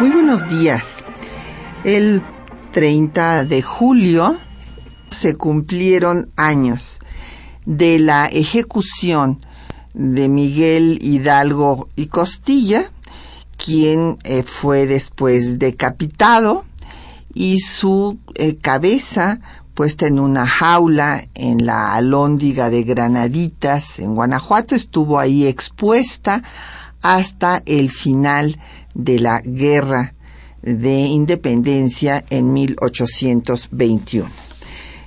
Muy buenos días. El 30 de julio se cumplieron años de la ejecución de Miguel Hidalgo y Costilla, quien eh, fue después decapitado y su eh, cabeza puesta en una jaula en la alóndiga de Granaditas, en Guanajuato, estuvo ahí expuesta hasta el final de la guerra de independencia en 1821.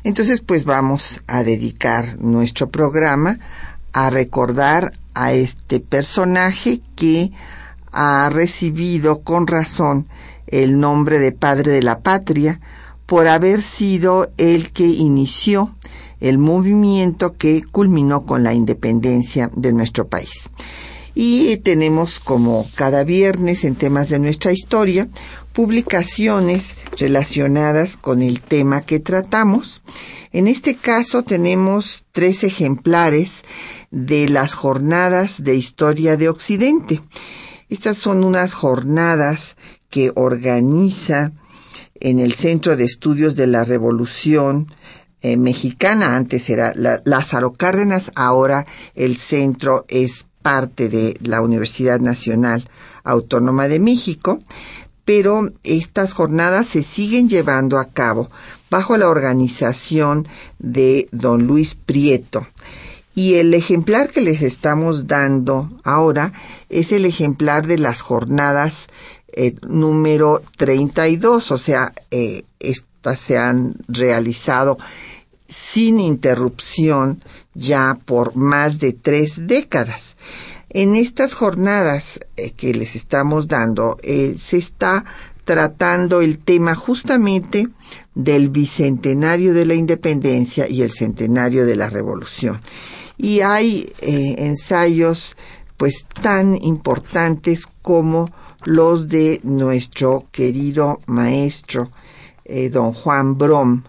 Entonces, pues vamos a dedicar nuestro programa a recordar a este personaje que ha recibido con razón el nombre de Padre de la Patria, por haber sido el que inició el movimiento que culminó con la independencia de nuestro país. Y tenemos como cada viernes en temas de nuestra historia publicaciones relacionadas con el tema que tratamos. En este caso tenemos tres ejemplares de las jornadas de historia de Occidente. Estas son unas jornadas que organiza en el Centro de Estudios de la Revolución eh, Mexicana, antes era Lázaro Cárdenas, ahora el centro es parte de la Universidad Nacional Autónoma de México, pero estas jornadas se siguen llevando a cabo bajo la organización de don Luis Prieto. Y el ejemplar que les estamos dando ahora es el ejemplar de las jornadas eh, número 32, o sea, eh, estas se han realizado sin interrupción ya por más de tres décadas. En estas jornadas eh, que les estamos dando, se está tratando el tema justamente del bicentenario de la independencia y el centenario de la revolución. Y hay ensayos pues tan importantes como los de nuestro querido maestro eh, don Juan Brom,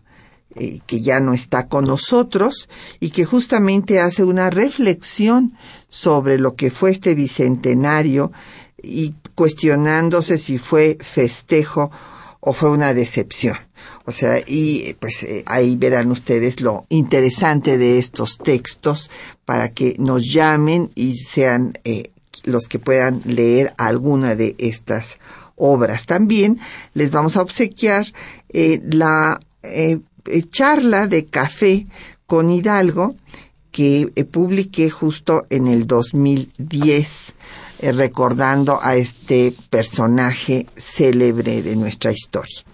eh, que ya no está con nosotros y que justamente hace una reflexión sobre lo que fue este bicentenario y cuestionándose si fue festejo o fue una decepción. O sea, y pues eh, ahí verán ustedes lo interesante de estos textos para que nos llamen y sean los que puedan leer alguna de estas obras. También les vamos a obsequiar eh, la eh, eh, charla de café con Hidalgo que publiqué justo en el 2010 recordando a este personaje célebre de nuestra historia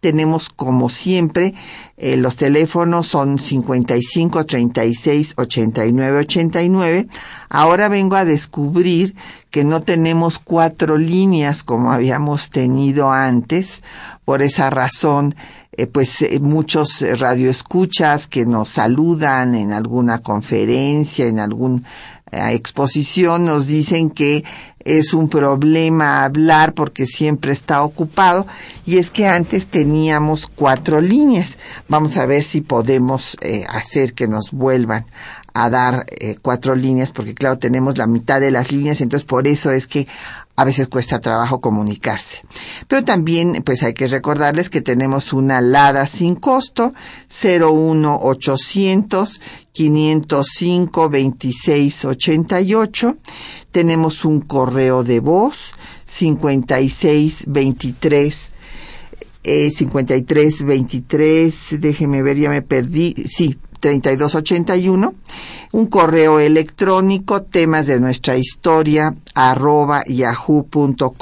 tenemos como siempre eh, los teléfonos son 55 36 89 89. Ahora vengo a descubrir que no tenemos cuatro líneas como habíamos tenido antes. Por esa razón, eh, pues eh, muchos radioescuchas que nos saludan en alguna conferencia, en algún exposición nos dicen que es un problema hablar porque siempre está ocupado y es que antes teníamos cuatro líneas. Vamos a ver si podemos eh, hacer que nos vuelvan a dar eh, cuatro líneas porque claro tenemos la mitad de las líneas entonces por eso es que a veces cuesta trabajo comunicarse. Pero también pues hay que recordarles que tenemos una LADA sin costo 01800 505 2688. Tenemos un correo de voz 5623 eh, 5323, déjeme ver, ya me perdí, sí, 3281, un correo electrónico, temas de nuestra historia, arroba yahoo.com.mx.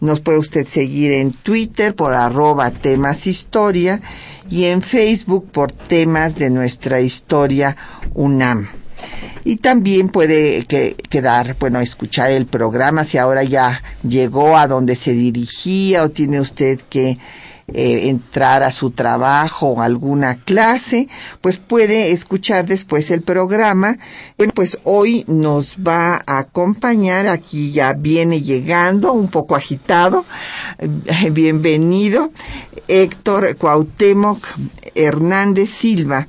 Nos puede usted seguir en Twitter por arroba temas historia y en Facebook por temas de nuestra historia UNAM. y también puede quedar, bueno, escuchar el programa si ahora ya llegó a donde se dirigía o tiene usted que eh, entrar a su trabajo o alguna clase, pues puede escuchar después el programa. Bueno, pues hoy nos va a acompañar, aquí ya viene llegando, un poco agitado, bienvenido, Héctor Cuauhtémoc Hernández Silva,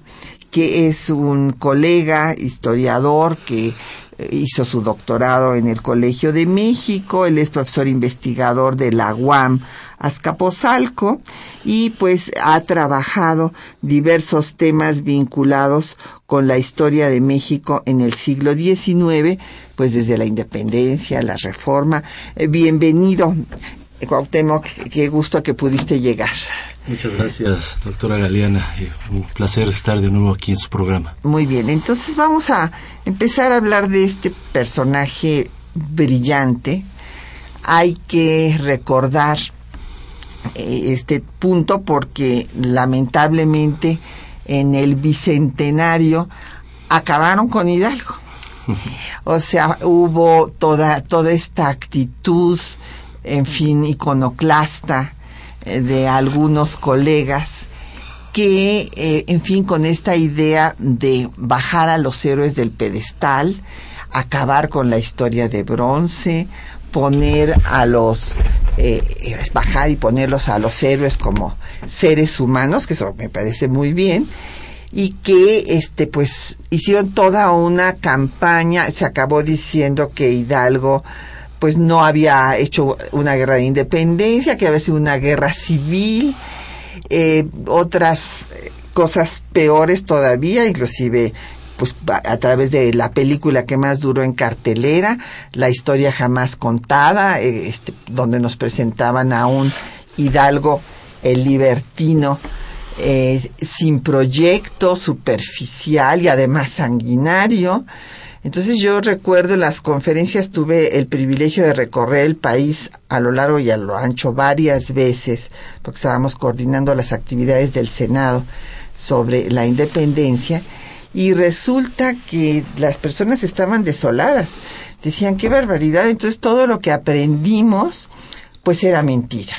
que es un colega historiador que hizo su doctorado en el Colegio de México, él es profesor investigador de la UAM Azcapotzalco y pues ha trabajado diversos temas vinculados con la historia de México en el siglo XIX, pues desde la independencia, la reforma. Eh, bienvenido, Cuauhtémoc, qué gusto que pudiste llegar. Muchas gracias, doctora Galeana. Un placer estar de nuevo aquí en su programa. Muy bien, entonces vamos a empezar a hablar de este personaje brillante. Hay que recordar eh, este punto porque lamentablemente en el bicentenario acabaron con Hidalgo. O sea, hubo toda, toda esta actitud, en fin, iconoclasta eh, de algunos colegas que, eh, en fin, con esta idea de bajar a los héroes del pedestal, acabar con la historia de bronce, poner a los eh, bajar y ponerlos a los héroes como seres humanos que eso me parece muy bien y que este pues hicieron toda una campaña. Se acabó diciendo que Hidalgo pues no había hecho una guerra de independencia que había sido una guerra civil eh, otras cosas peores todavía inclusive pues a través de la película que más duró en cartelera, La historia jamás contada, eh, este, donde nos presentaban a un Hidalgo el libertino eh, sin proyecto, superficial y además sanguinario. Entonces yo recuerdo las conferencias tuve el privilegio de recorrer el país a lo largo y a lo ancho varias veces, porque estábamos coordinando las actividades del Senado sobre la independencia y resulta que las personas estaban desoladas. Decían, qué barbaridad, entonces todo lo que aprendimos, pues era mentira.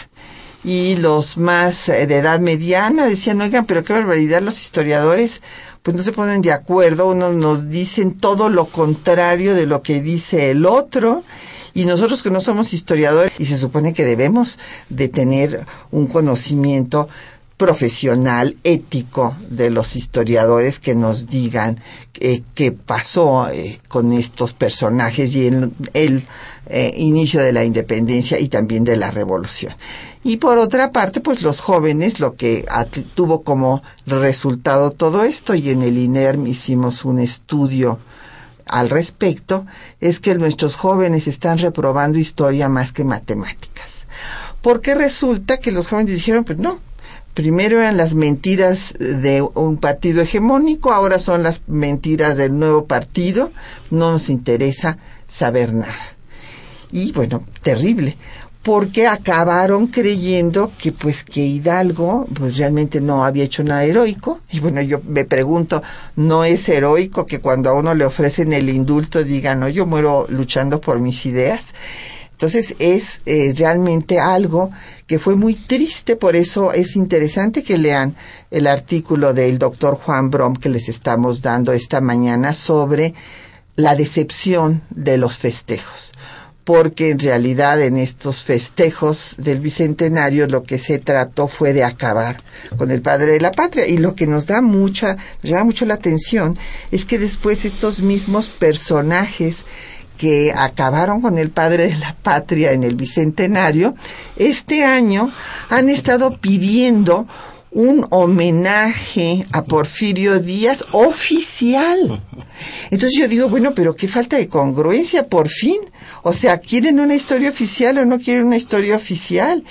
Y los más eh, de edad mediana decían, oigan, pero qué barbaridad, los historiadores pues no se ponen de acuerdo, unos nos dicen todo lo contrario de lo que dice el otro, y nosotros que no somos historiadores y se supone que debemos de tener un conocimiento profesional, ético de los historiadores que nos digan eh, qué pasó eh, con estos personajes y en el eh, inicio de la independencia y también de la revolución. Y por otra parte, pues los jóvenes, lo que tuvo como resultado todo esto, y en el INERM hicimos un estudio al respecto, es que nuestros jóvenes están reprobando historia más que matemáticas. Porque resulta que los jóvenes dijeron, pues no, primero eran las mentiras de un partido hegemónico, ahora son las mentiras del nuevo partido, no nos interesa saber nada. Y bueno, terrible, porque acabaron creyendo que pues que Hidalgo pues realmente no había hecho nada heroico y bueno yo me pregunto no es heroico que cuando a uno le ofrecen el indulto digan no yo muero luchando por mis ideas entonces es eh, realmente algo que fue muy triste, por eso es interesante que lean el artículo del doctor Juan Brom que les estamos dando esta mañana sobre la decepción de los festejos porque en realidad en estos festejos del Bicentenario lo que se trató fue de acabar con el padre de la patria. Y lo que nos da mucha, nos llama mucho la atención es que después estos mismos personajes que acabaron con el padre de la patria en el Bicentenario, este año han estado pidiendo un homenaje a Porfirio Díaz oficial. Entonces yo digo, bueno, pero qué falta de congruencia, por fin. O sea, ¿quieren una historia oficial o no quieren una historia oficial?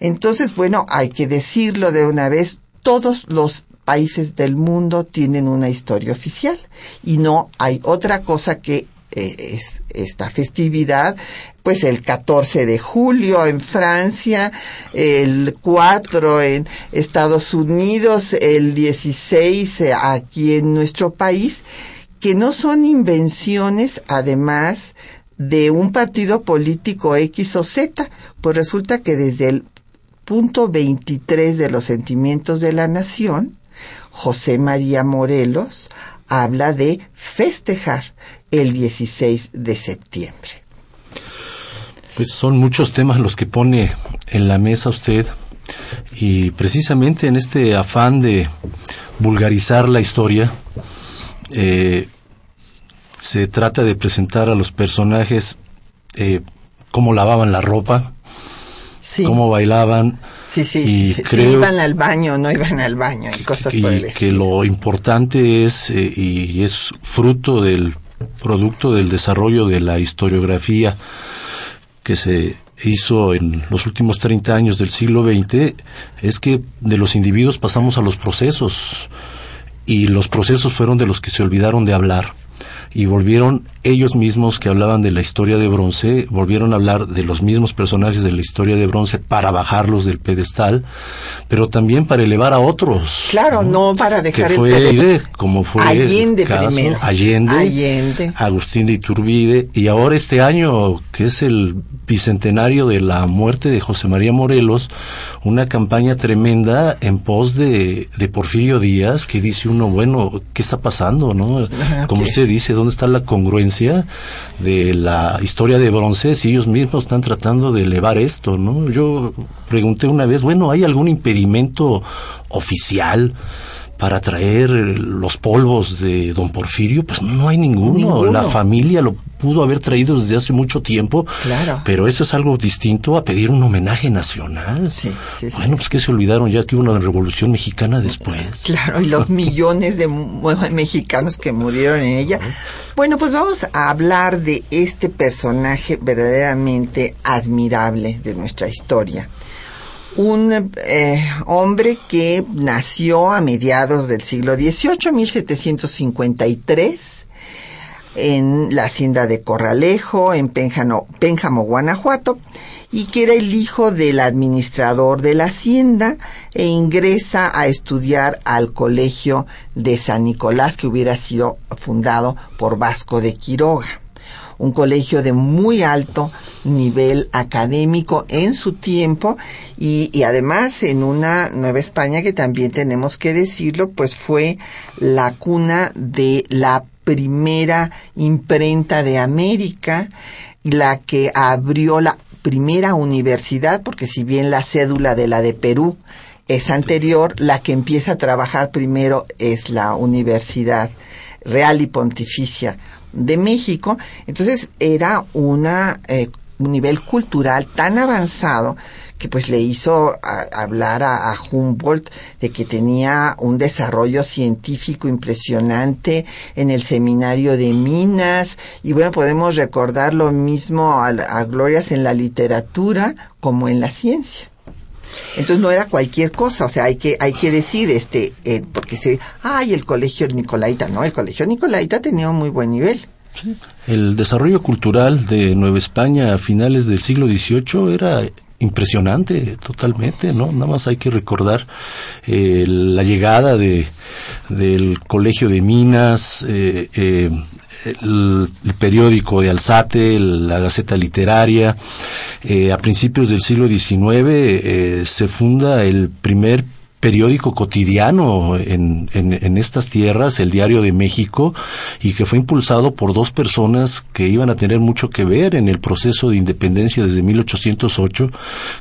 Entonces, bueno, hay que decirlo de una vez, todos los países del mundo tienen una historia oficial y no hay otra cosa que es, esta festividad, pues el 14 de julio en Francia, el 4 en Estados Unidos, el 16 aquí en nuestro país, que no son invenciones, además, de un partido político X o Z, pues resulta que desde el punto 23 de los sentimientos de la nación, José María Morelos habla de festejar el 16 de septiembre. Pues son muchos temas los que pone en la mesa usted y precisamente en este afán de vulgarizar la historia, eh, se trata de presentar a los personajes eh, cómo lavaban la ropa, cómo bailaban. Sí, sí, y iban al baño, no iban al baño y cosas por el que lo importante es, eh, y es fruto del producto del desarrollo de la historiografía que se hizo en los últimos 30 años del siglo XX, es que de los individuos pasamos a los procesos y los procesos fueron de los que se olvidaron de hablar y volvieron ellos mismos que hablaban de la historia de bronce, volvieron a hablar de los mismos personajes de la historia de bronce para bajarlos del pedestal, pero también para elevar a otros. Claro, no, para dejar que fue como fue Allende primero. Allende, Allende, Agustín de Iturbide, y ahora este año, que es el bicentenario de la muerte de José María Morelos, una campaña tremenda en pos de, de Porfirio Díaz, que dice uno, bueno, ¿qué está pasando? no Como usted dice, ¿dónde está la congruencia? de la historia de bronce si ellos mismos están tratando de elevar esto, ¿no? Yo pregunté una vez, bueno, ¿hay algún impedimento oficial? Para traer los polvos de don Porfirio, pues no hay ninguno. La familia lo pudo haber traído desde hace mucho tiempo. Claro. Pero eso es algo distinto a pedir un homenaje nacional. Sí, sí, bueno, pues que se olvidaron ya que hubo una revolución mexicana después. Claro, y los millones de mexicanos que murieron en ella. Bueno, pues vamos a hablar de este personaje verdaderamente admirable de nuestra historia un eh, hombre que nació a mediados del siglo XVIII, 1753, en la hacienda de Corralejo, en Pénjamo, Guanajuato, y que era el hijo del administrador de la hacienda e ingresa a estudiar al colegio de San Nicolás que hubiera sido fundado por Vasco de Quiroga un colegio de muy alto nivel académico en su tiempo y, además en una Nueva España que también tenemos que decirlo, pues fue la cuna de la primera imprenta de América, la que abrió la primera universidad, porque si bien la cédula de la de Perú es anterior, la que empieza a trabajar primero es la Universidad Real y Pontificia de México. Entonces era una, eh, un nivel cultural tan avanzado que pues le hizo hablar a, Humboldt de que tenía un desarrollo científico impresionante en el seminario de Minas y bueno podemos recordar lo mismo a, a glorias en la literatura como en la ciencia. Entonces no era cualquier cosa, o sea, hay que, hay que decir, este, eh, porque se, ay, el colegio Nicolaita, no, el colegio Nicolaita tenía un muy buen nivel. El desarrollo cultural de Nueva España a finales del siglo XVIII era impresionante totalmente, ¿no? Nada más hay que recordar eh, la llegada de, del Colegio de Minas, eh, eh, el, periódico de Alzate, la Gaceta Literaria. a principios del siglo XIX se funda el primer periódico cotidiano en, en, estas tierras, el Diario de México, y que fue impulsado por dos personas que iban a tener mucho que ver en el proceso de independencia desde 1808,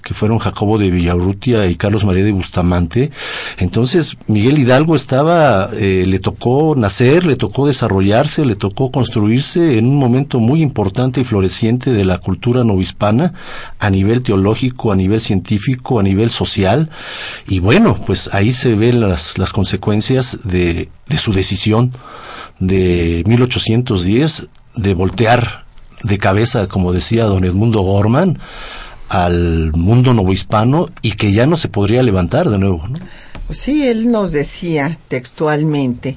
que fueron Jacobo de Villarrutia y Carlos María de Bustamante. Entonces, Miguel Hidalgo estaba, eh, le tocó nacer, le tocó desarrollarse, le tocó construirse en un momento muy importante y floreciente de la cultura novohispana, a nivel teológico, a nivel científico, a nivel social, y bueno, pues pues ahí se ven las, las consecuencias de, de su decisión de 1810 de voltear de cabeza, como decía don Edmundo Gorman, al mundo novohispano y que ya no se podría levantar de nuevo. ¿no? Pues sí, él nos decía textualmente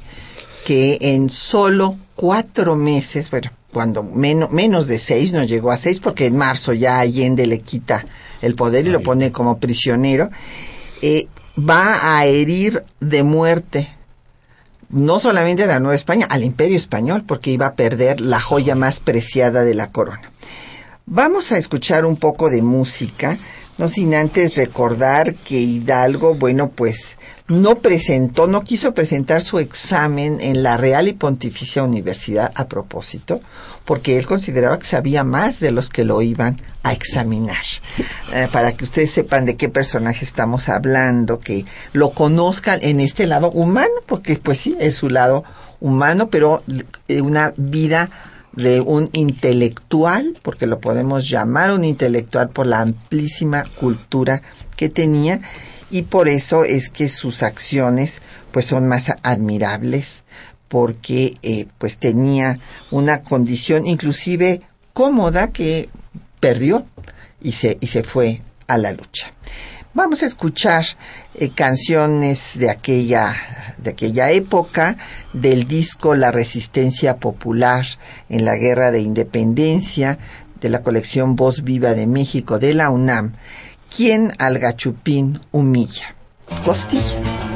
que en solo cuatro meses, bueno, cuando menos, menos de seis, no llegó a seis, porque en marzo ya Allende le quita el poder y lo pone como prisionero, eh, va a herir de muerte no solamente a la Nueva España, al imperio español, porque iba a perder la joya más preciada de la corona. Vamos a escuchar un poco de música, no sin antes recordar que Hidalgo, bueno, pues no presentó, no quiso presentar su examen en la Real y Pontificia Universidad a propósito, porque él consideraba que sabía más de los que lo iban a examinar. Eh, para que ustedes sepan de qué personaje estamos hablando, que lo conozcan en este lado humano, porque pues sí, es su lado humano, pero eh, una vida de un intelectual, porque lo podemos llamar un intelectual por la amplísima cultura que tenía, y por eso es que sus acciones pues son más admirables, porque eh, pues tenía una condición inclusive cómoda que perdió y se, y se fue a la lucha. Vamos a escuchar eh, canciones de aquella, de aquella época, del disco La Resistencia Popular en la Guerra de Independencia, de la colección Voz Viva de México de la UNAM. ¿Quién al gachupín humilla? Costilla.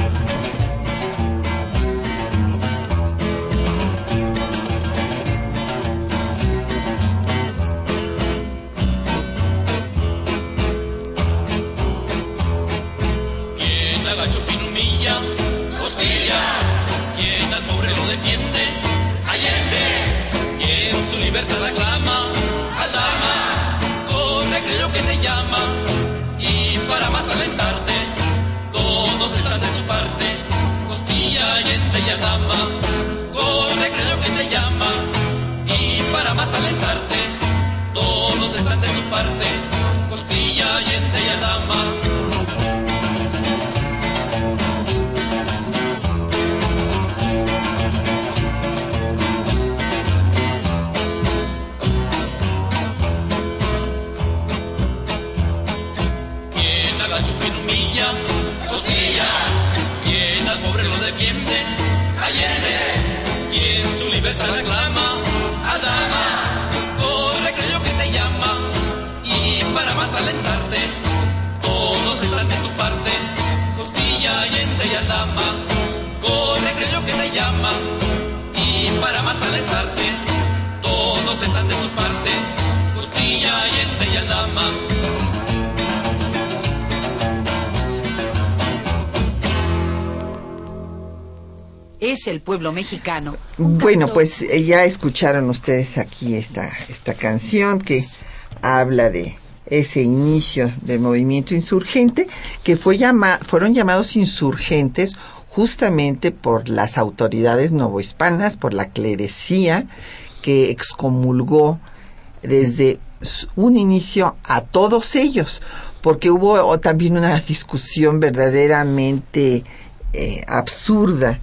parte el pueblo mexicano. Bueno, pues eh, ya escucharon ustedes aquí esta, esta canción que habla de ese inicio del movimiento insurgente, que fue llama, fueron llamados insurgentes justamente por las autoridades novohispanas, por la clerecía, que excomulgó desde un inicio a todos ellos, porque hubo también una discusión verdaderamente eh, absurda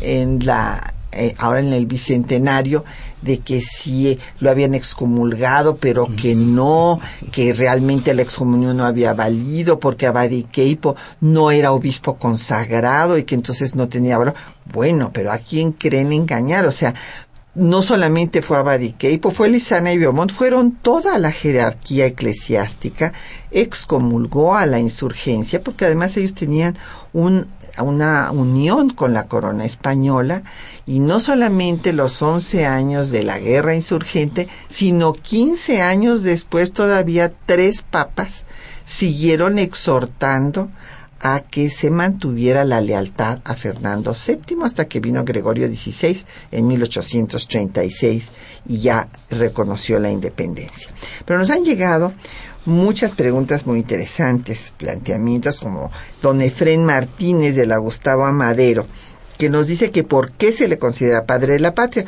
en la eh, ahora en el bicentenario de que sí lo habían excomulgado, pero que no, que realmente la excomunión no había valido porque Abadiqueipo no era obispo consagrado y que entonces no tenía valor. Bueno, pero ¿a quién creen engañar? O sea, no solamente fue Abadiqueipo, fue Lisana y Biomont, fueron toda la jerarquía eclesiástica, excomulgó a la insurgencia, porque además ellos tenían un una unión con la corona española y no solamente los 11 años de la guerra insurgente, sino 15 años después todavía tres papas siguieron exhortando a que se mantuviera la lealtad a Fernando VII hasta que vino Gregorio XVI en 1836 y ya reconoció la independencia. Pero nos han llegado muchas preguntas muy interesantes, planteamientos como don Efrén Martínez de la Gustavo Amadero, que nos dice que por qué se le considera padre de la patria.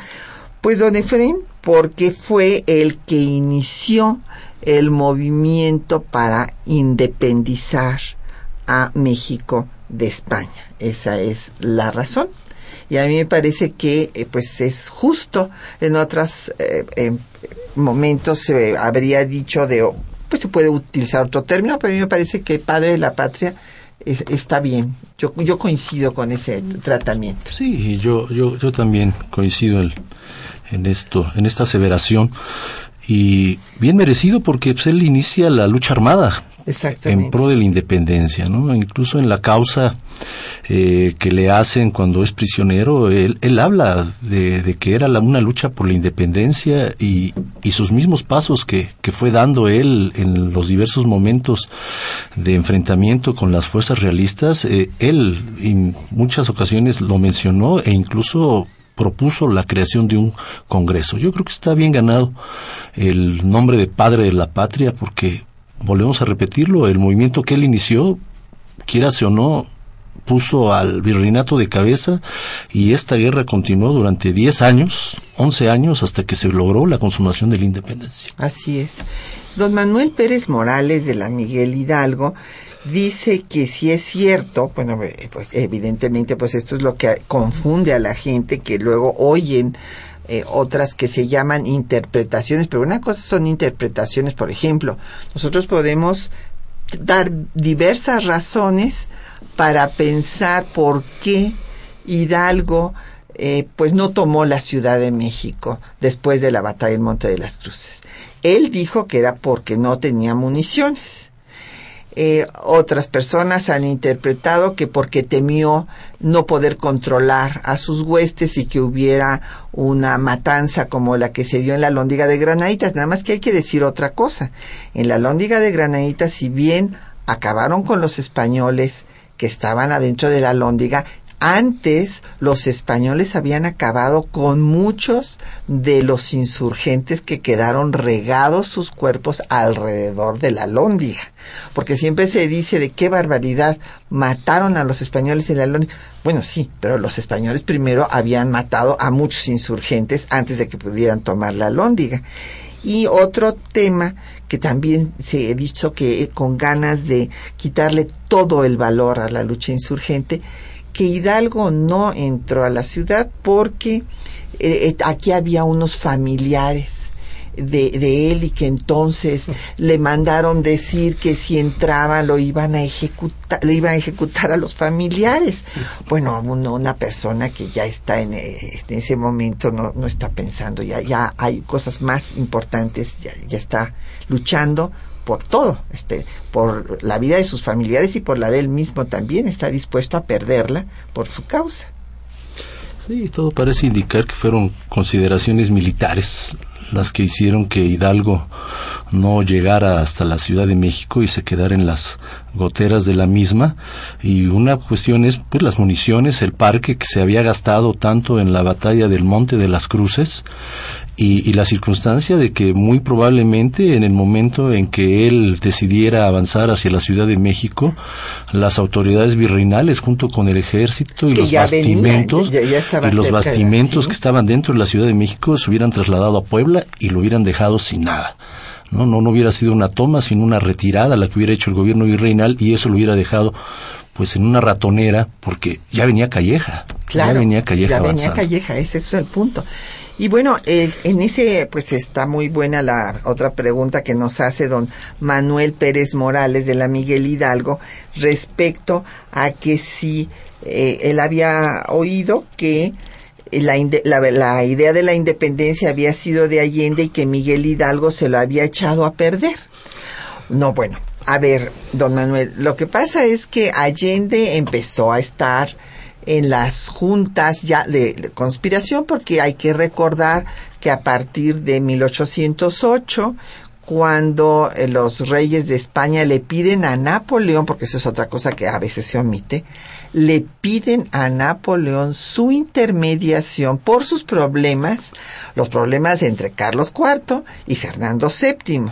Pues don Efrén, porque fue el que inició el movimiento para independizar a México de España. Esa es la razón. Y a mí me parece que eh, pues es justo en otros eh, momentos se habría dicho de pues se puede utilizar otro término, pero a mí me parece que padre de la patria está bien. Yo, yo coincido con ese tratamiento. Sí, yo, yo, yo también coincido en, esto, en esta aseveración. Y bien merecido porque pues, él inicia la lucha armada en pro de la independencia, ¿no? Incluso en la causa eh, que le hacen cuando es prisionero, él, él habla de, que era una lucha por la independencia y, y sus mismos pasos que, que, fue dando él en los diversos momentos de enfrentamiento con las fuerzas realistas, eh, él en muchas ocasiones lo mencionó e incluso propuso la creación de un congreso. Yo creo que está bien ganado el nombre de padre de la patria porque volvemos a repetirlo, el movimiento que él inició, quierase o no, puso al virreinato de cabeza y esta guerra continuó durante 10 años, 11 años, hasta que se logró la consumación de la independencia. Así es. Don Manuel Pérez Morales de la Miguel Hidalgo dice que si es cierto, bueno, eh, pues evidentemente pues esto es lo que confunde a la gente que luego oyen eh, otras que se llaman interpretaciones, pero una cosa son interpretaciones, por ejemplo, nosotros podemos dar diversas razones para pensar por qué Hidalgo eh, pues no tomó la Ciudad de México después de la batalla del Monte de las Cruces. Él dijo que era porque no tenía municiones. Eh, otras personas han interpretado que porque temió no poder controlar a sus huestes y que hubiera una matanza como la que se dio en la Lóndiga de Granaditas. Nada más que hay que decir otra cosa. En la Lóndiga de Granaditas, si bien acabaron con los españoles que estaban adentro de la Lóndiga, antes los españoles habían acabado con muchos de los insurgentes que quedaron regados sus cuerpos alrededor de la lóndiga. Porque siempre se dice de qué barbaridad mataron a los españoles en la lóndiga. Bueno, sí, pero los españoles primero habían matado a muchos insurgentes antes de que pudieran tomar la lóndiga. Y otro tema que también se ha dicho que con ganas de quitarle todo el valor a la lucha insurgente, que Hidalgo no entró a la ciudad porque eh, eh, aquí había unos familiares de, de, él y que entonces le mandaron decir que si entraba lo iban a ejecutar, le iban a ejecutar a los familiares. Bueno, una persona que ya está en, eh, en ese momento no, no, está pensando, ya, ya hay cosas más importantes, ya, ya está luchando por todo, este, por la vida de sus familiares y por la de él mismo también, está dispuesto a perderla por su causa. Sí, todo parece indicar que fueron consideraciones militares las que hicieron que Hidalgo no llegara hasta la Ciudad de México y se quedara en las goteras de la misma. Y una cuestión es pues las municiones, el parque que se había gastado tanto en la batalla del Monte de las Cruces y, la circunstancia de que muy probablemente en el momento en que él decidiera avanzar hacia la Ciudad de México, las autoridades virreinales junto con el ejército y los bastimentos y los bastimentos que estaban dentro de la Ciudad de México se hubieran trasladado a Puebla y lo hubieran dejado sin nada. No, no, no hubiera sido una toma, sino una retirada la que hubiera hecho el gobierno virreinal y eso lo hubiera dejado pues en una ratonera porque ya venía Calleja. Claro, ya venía Calleja. Ya venía Calleja, ese es el punto. Y bueno, eh, en ese, pues está muy buena la otra pregunta que nos hace don Manuel Pérez Morales de la Miguel Hidalgo respecto a que si eh, él había oído que la, la, idea de la independencia había sido de Allende y que Miguel Hidalgo se lo había echado a perder. No, bueno, a ver, don Manuel, lo que pasa es que Allende empezó a estar en las juntas ya de, conspiración, porque hay que recordar que a partir de 1808, cuando eh, los reyes de España le piden a Napoleón, porque eso es otra cosa que a veces se omite, le piden a Napoleón su intermediación por sus problemas, los problemas entre Carlos IV y Fernando VII.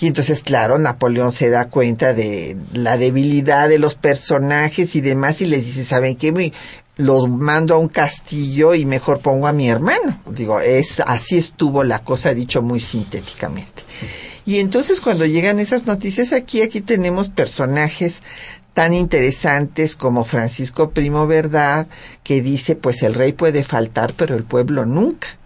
Y entonces, claro, Napoleón se da cuenta de la debilidad de los personajes y demás y les dice, ¿saben qué? Los mando a un castillo y mejor pongo a mi hermano. Digo, es así estuvo la cosa dicho muy sintéticamente. Y entonces cuando llegan esas noticias aquí, aquí tenemos personajes tan interesantes como Francisco Primo Verdad, que dice, pues el rey puede faltar, pero el pueblo nunca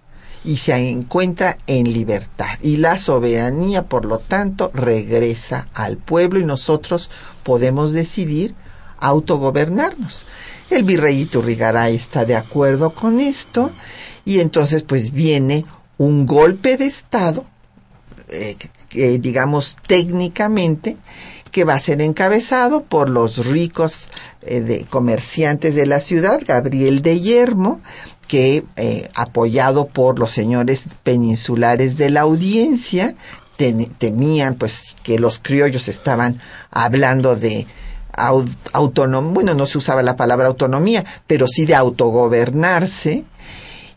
y se encuentra en libertad. Y la soberanía, por lo tanto, regresa al pueblo y nosotros podemos decidir autogobernarnos. El virrey Iturrigaray está de acuerdo con esto y entonces pues viene un golpe de Estado, eh, digamos técnicamente, que va a ser encabezado por los ricos eh, de, comerciantes de la ciudad, Gabriel de Yermo, que eh, apoyado por los señores peninsulares de la audiencia, temían pues que los criollos estaban hablando de autonomía, bueno, no se usaba la palabra autonomía, pero sí de autogobernarse,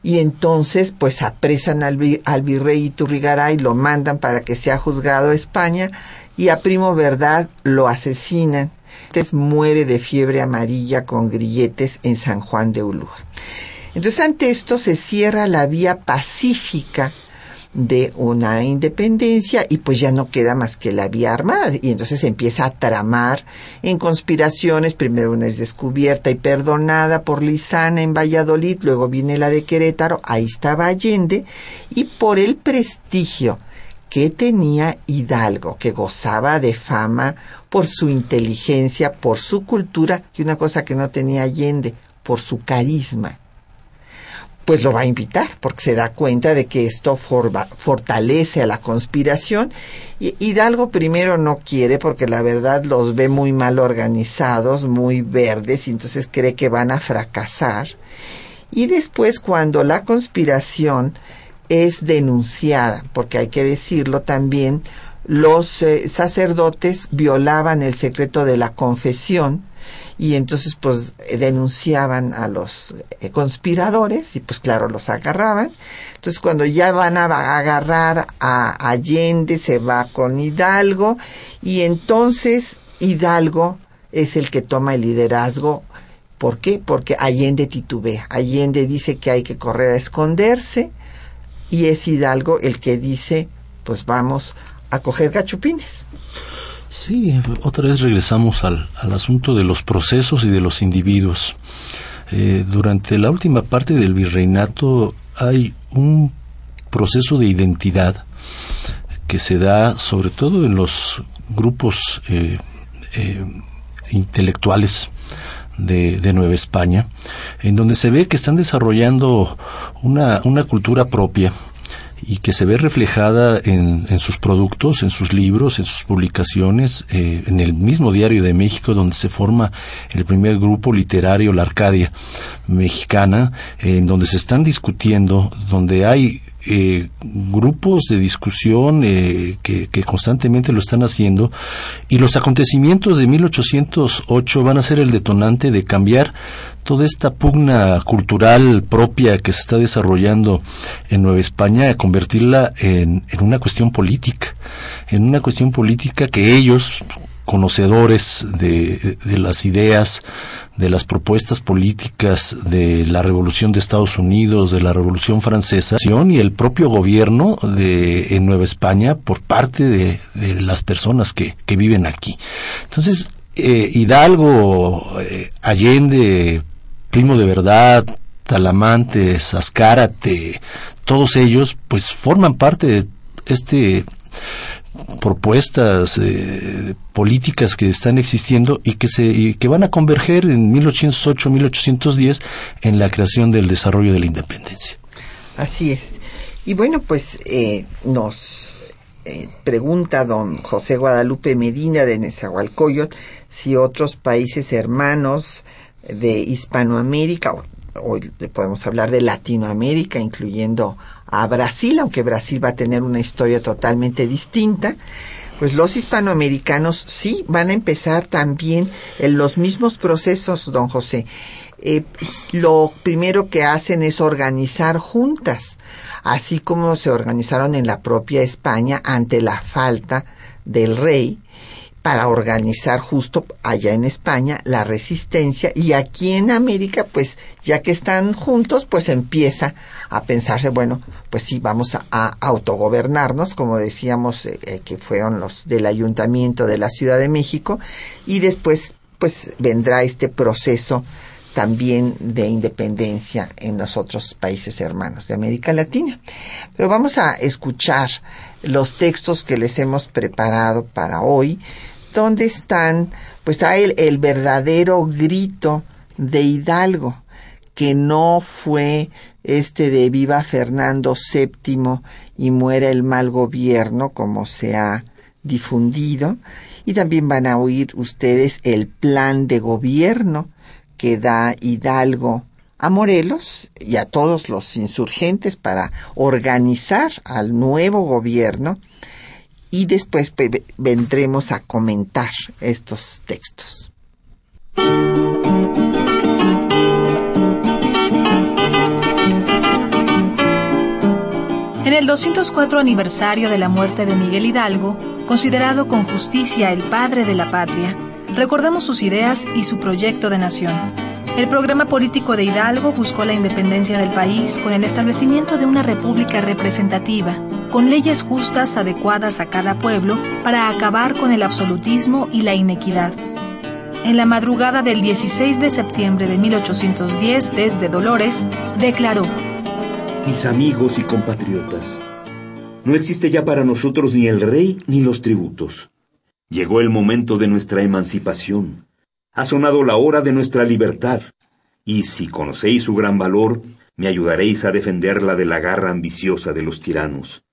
y entonces pues apresan al, al virrey Iturrigaray, lo mandan para que sea juzgado a España, y a Primo Verdad lo asesinan. Entonces muere de fiebre amarilla con grilletes en San Juan de Ulúa. Entonces ante esto se cierra la vía pacífica de una independencia y pues ya no queda más que la vía armada. Y entonces empieza a tramar en conspiraciones, primero una es descubierta y perdonada por Lizana en Valladolid, luego viene la de Querétaro, ahí estaba Allende y por el prestigio que tenía Hidalgo, que gozaba de fama por su inteligencia, por su cultura y una cosa que no tenía Allende, por su carisma pues lo va a invitar, porque se da cuenta de que esto fortalece a la conspiración. Y Hidalgo primero no quiere, porque la verdad los ve muy mal organizados, muy verdes, y entonces cree que van a fracasar. Y después, cuando la conspiración es denunciada, porque hay que decirlo también, los eh, sacerdotes violaban el secreto de la confesión, y entonces pues denunciaban a los eh, conspiradores y pues claro los agarraban. Entonces cuando ya van a agarrar a Allende se va con Hidalgo y entonces Hidalgo es el que toma el liderazgo. ¿Por qué? Porque Allende titubea. Allende dice que hay que correr a esconderse y es Hidalgo el que dice pues vamos a coger gachupines. Sí, otra vez regresamos al, asunto de los procesos y de los individuos. Eh, durante la última parte del virreinato hay un proceso de identidad que se da sobre todo en los grupos eh, eh, intelectuales de, de, Nueva España, en donde se ve que están desarrollando una, una cultura propia, y que se ve reflejada en, en, sus productos, en sus libros, en sus publicaciones, eh, en el mismo Diario de México donde se forma el primer grupo literario, la Arcadia mexicana, en donde se están discutiendo, donde hay eh, grupos de discusión eh, que, constantemente lo están haciendo y los acontecimientos de 1808 van a ser el detonante de cambiar toda esta pugna cultural propia que se está desarrollando en Nueva España, a convertirla en una cuestión política, en una cuestión política que ellos, conocedores de, de, las ideas, de las propuestas políticas de la Revolución de Estados Unidos, de la Revolución Francesa y el propio gobierno de en Nueva España por parte de, de las personas que, que, viven aquí. Entonces, eh, Hidalgo, eh, Allende, Primo de Verdad, Talamante, Sascárate, todos ellos pues forman parte de este propuestas eh, políticas que están existiendo y que se que van a converger en 1808-1810 en la creación del desarrollo de la independencia. Así es. Y bueno, pues eh, nos eh, pregunta don José Guadalupe Medina de Nezahualcóyotl si otros países hermanos de Hispanoamérica, hoy podemos hablar de Latinoamérica, incluyendo a Brasil, aunque Brasil va a tener una historia totalmente distinta, pues los hispanoamericanos sí van a empezar también en los mismos procesos, don José. Eh, lo primero que hacen es organizar juntas, así como se organizaron en la propia España ante la falta del rey para organizar justo allá en España la resistencia. Y aquí en América pues ya que están juntos pues empieza a pensarse bueno pues sí vamos a, autogobernarnos como decíamos eh, eh, que fueron los del ayuntamiento de la Ciudad de México. Y después pues vendrá este proceso también de independencia en los otros países hermanos de América Latina. Pero vamos a escuchar los textos que les hemos preparado para hoy ¿dónde están? Pues está el, el verdadero grito de Hidalgo, que no fue este de viva Fernando VII y muera el mal gobierno, como se ha difundido, Y también van a oír ustedes el plan de gobierno que da Hidalgo a Morelos y a todos los insurgentes para organizar al nuevo gobierno y después vendremos a comentar estos textos. En el 204 aniversario de la muerte de Miguel Hidalgo, considerado con justicia el padre de la patria, recordamos sus ideas y su proyecto de nación. El programa político de Hidalgo buscó la independencia del país con el establecimiento de una república representativa, con leyes justas adecuadas a cada pueblo para acabar con el absolutismo y la inequidad. En la madrugada del 16 de septiembre de 1810, desde Dolores, declaró, mis amigos y compatriotas, no existe ya para nosotros ni el rey ni los tributos. Llegó el momento de nuestra emancipación. Ha sonado la hora de nuestra libertad. Y si conocéis su gran valor, me ayudaréis a defenderla de la garra ambiciosa de los tiranos.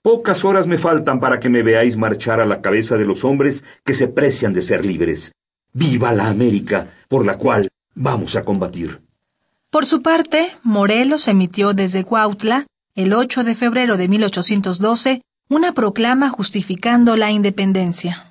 Pocas horas me faltan para que me veáis marchar a la cabeza de los hombres que se precian de ser libres. ¡Viva la América, por la cual vamos a combatir! Por su parte, Morelos emitió desde Cuautla, el 8 de febrero de 1812, una proclama justificando la independencia.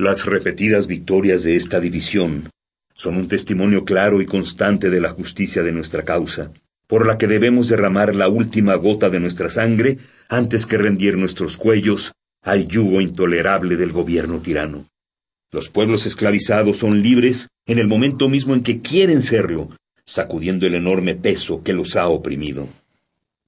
Las repetidas victorias de esta división son un testimonio claro y constante de la justicia de nuestra causa, por la que debemos derramar la última gota de nuestra sangre antes que rendir nuestros cuellos al yugo intolerable del gobierno tirano. Los pueblos esclavizados son libres en el momento mismo en que quieren serlo, sacudiendo el enorme peso que los ha oprimido.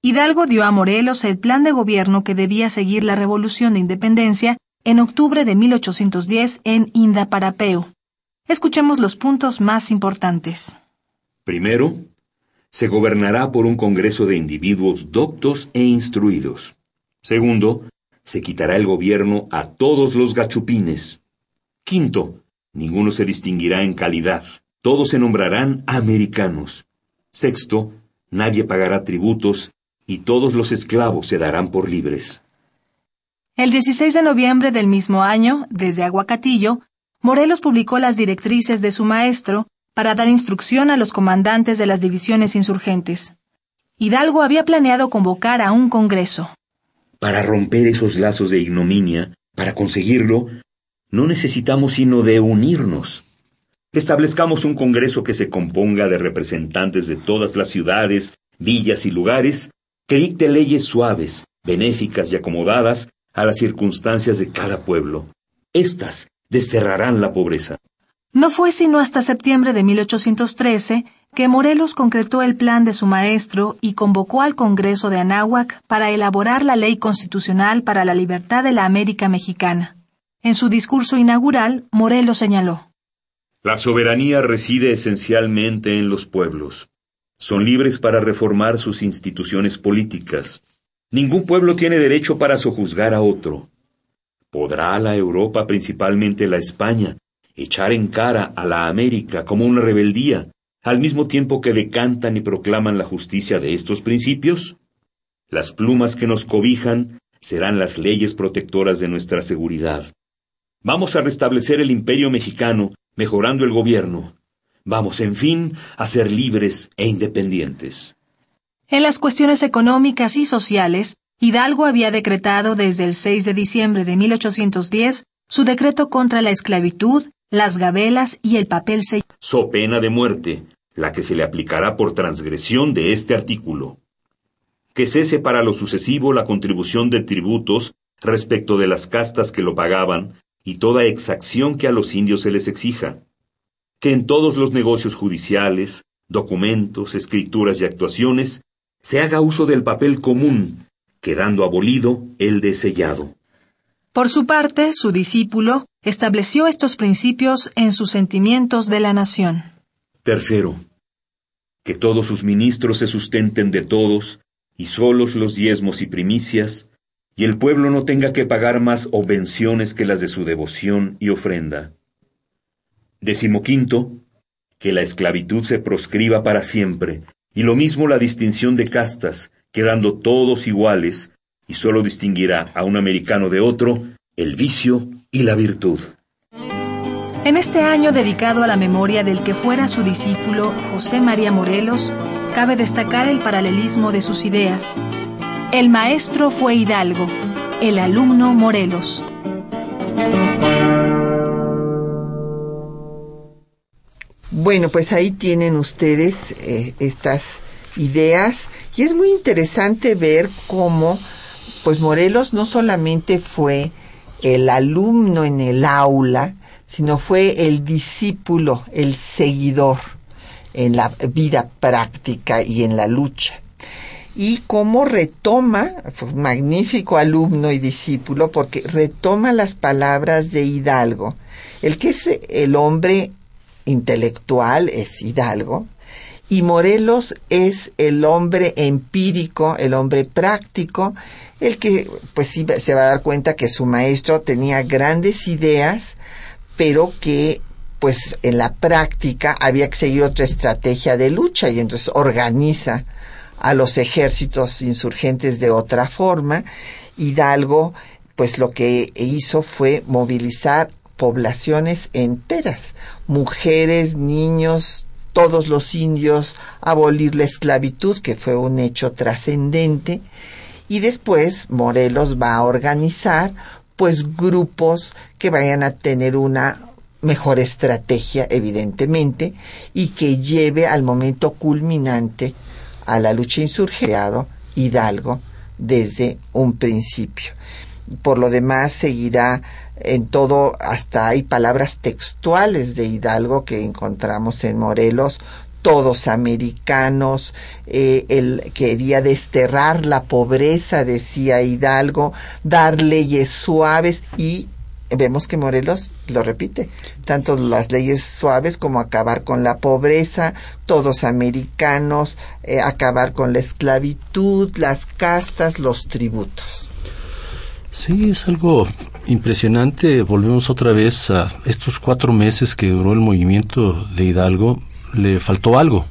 Hidalgo dio a Morelos el plan de gobierno que debía seguir la Revolución de Independencia en octubre de 1810 en Indaparapeo. Escuchemos los puntos más importantes. Primero, se gobernará por un Congreso de individuos doctos e instruidos. Segundo, se quitará el gobierno a todos los gachupines. Quinto, ninguno se distinguirá en calidad todos se nombrarán americanos. Sexto, nadie pagará tributos y todos los esclavos se darán por libres. El 16 de noviembre del mismo año, desde Aguacatillo, Morelos publicó las directrices de su maestro para dar instrucción a los comandantes de las divisiones insurgentes. Hidalgo había planeado convocar a un congreso. Para romper esos lazos de ignominia, para conseguirlo, no necesitamos sino de unirnos. Establezcamos un Congreso que se componga de representantes de todas las ciudades, villas y lugares, que dicte leyes suaves, benéficas y acomodadas a las circunstancias de cada pueblo. Estas desterrarán la pobreza. No fue sino hasta septiembre de 1813 que Morelos concretó el plan de su maestro y convocó al Congreso de Anáhuac para elaborar la ley constitucional para la libertad de la América mexicana. En su discurso inaugural, Morelos señaló la soberanía reside esencialmente en los pueblos. Son libres para reformar sus instituciones políticas. Ningún pueblo tiene derecho para sojuzgar a otro. ¿Podrá la Europa, principalmente la España, echar en cara a la América como una rebeldía, al mismo tiempo que decantan y proclaman la justicia de estos principios? Las plumas que nos cobijan serán las leyes protectoras de nuestra seguridad. Vamos a restablecer el imperio mexicano mejorando el gobierno. Vamos, en fin, a ser libres e independientes. En las cuestiones económicas y sociales, Hidalgo había decretado desde el 6 de diciembre de 1810 su decreto contra la esclavitud, las gabelas y el papel sellado. So pena de muerte, la que se le aplicará por transgresión de este artículo. Que cese para lo sucesivo la contribución de tributos respecto de las castas que lo pagaban, y toda exacción que a los indios se les exija, que en todos los negocios judiciales, documentos, escrituras y actuaciones se haga uso del papel común, quedando abolido el de sellado. Por su parte, su discípulo estableció estos principios en sus sentimientos de la nación. Tercero, que todos sus ministros se sustenten de todos, y solos los diezmos y primicias, y el pueblo no tenga que pagar más obvenciones que las de su devoción y ofrenda. Decimoquinto, que la esclavitud se proscriba para siempre, y lo mismo la distinción de castas, quedando todos iguales, y sólo distinguirá a un americano de otro el vicio y la virtud. En este año dedicado a la memoria del que fuera su discípulo José María Morelos, cabe destacar el paralelismo de sus ideas. El maestro fue Hidalgo, el alumno Morelos. Bueno, pues ahí tienen ustedes eh, estas ideas y es muy interesante ver cómo pues Morelos no solamente fue el alumno en el aula, sino fue el discípulo, el seguidor en la vida práctica y en la lucha. Y cómo retoma, magnífico alumno y discípulo, porque retoma las palabras de Hidalgo. El que es el hombre intelectual es Hidalgo, y Morelos es el hombre empírico, el hombre práctico, el que pues sí se va a dar cuenta que su maestro tenía grandes ideas, pero que pues en la práctica había que seguir otra estrategia de lucha y entonces organiza a los ejércitos insurgentes de otra forma. Hidalgo pues lo que hizo fue movilizar poblaciones enteras, mujeres, niños, todos los indios, abolir la esclavitud, que fue un hecho trascendente, y después Morelos va a organizar pues grupos que vayan a tener una mejor estrategia, evidentemente, y que lleve al momento culminante a la lucha insurgente Hidalgo desde un principio. Por lo demás, seguirá en todo, hasta hay palabras textuales de Hidalgo que encontramos en Morelos, todos americanos, eh, quería desterrar la pobreza, decía Hidalgo, dar leyes suaves y vemos que Morelos lo repite, tanto las leyes suaves como acabar con la pobreza, todos americanos, eh, acabar con la esclavitud, las castas, los tributos. Sí, es algo impresionante. Volvemos otra vez a estos cuatro meses que duró el movimiento de Hidalgo. Le faltó algo,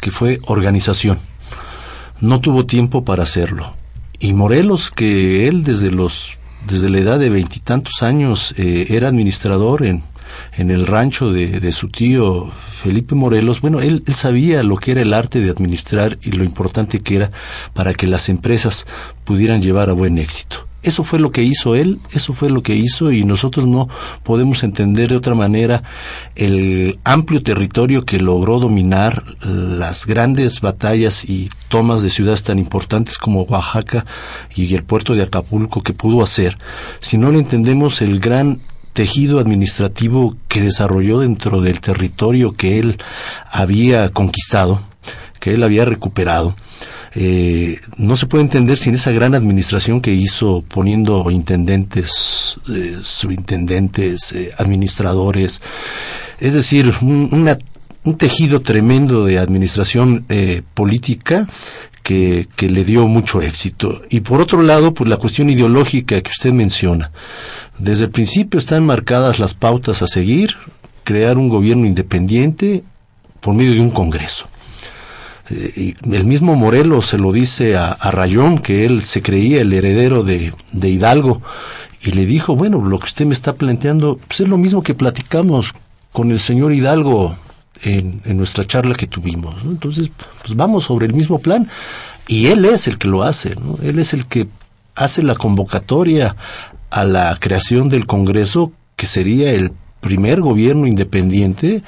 que fue organización. No tuvo tiempo para hacerlo. Y Morelos, que él desde los desde la edad de veintitantos años eh, era administrador en, en el rancho de, de, su tío Felipe Morelos, bueno, él, él, sabía lo que era el arte de administrar y lo importante que era para que las empresas pudieran llevar a buen éxito. Eso fue lo que hizo él, eso fue lo que hizo y nosotros no podemos entender de otra manera el amplio territorio que logró dominar las grandes batallas y tomas de ciudades tan importantes como Oaxaca y el puerto de Acapulco que pudo hacer, si no le entendemos el gran tejido administrativo que desarrolló dentro del territorio que él había conquistado, que él había recuperado eh, no se puede entender sin esa gran administración que hizo poniendo intendentes, eh, subintendentes, eh, administradores, es decir, un, un, tejido tremendo de administración eh, política que, que, le dio mucho éxito. Y por otro lado, pues la cuestión ideológica que usted menciona. Desde el principio están marcadas las pautas a seguir, crear un gobierno independiente por medio de un Congreso. Eh, el mismo Morelos se lo dice a, Rayón, que él se creía el heredero de, Hidalgo, y le dijo, bueno, lo que usted me está planteando pues es lo mismo que platicamos con el señor Hidalgo en, en nuestra charla que tuvimos. Entonces, pues vamos sobre el mismo plan, y él es el que lo hace, ¿no? él es el que hace la convocatoria a la creación del Congreso, que sería el primer gobierno independiente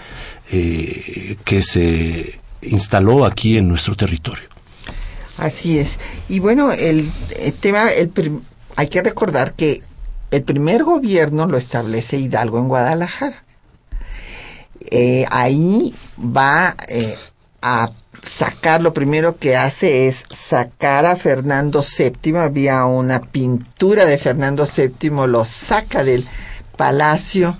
eh, que se instaló aquí en nuestro territorio. Así es. Y bueno, el, tema, el hay que recordar que el primer gobierno lo establece Hidalgo en Guadalajara. Eh, ahí va eh, a sacar, lo primero que hace es sacar a Fernando VII, había una pintura de Fernando VII, lo saca del palacio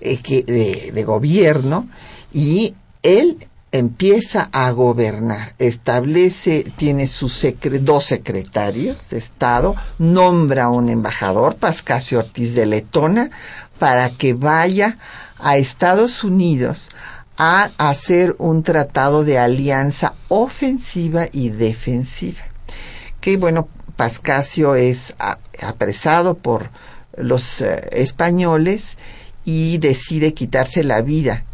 eh, que, de, de, gobierno y él empieza a gobernar, establece, tiene sus dos secretarios de Estado, nombra un embajador, Pascasio Ortiz de Letona, para que vaya a Estados Unidos a hacer un tratado de alianza ofensiva y defensiva. Que bueno, Pascasio es apresado por los eh, españoles y decide quitarse la vida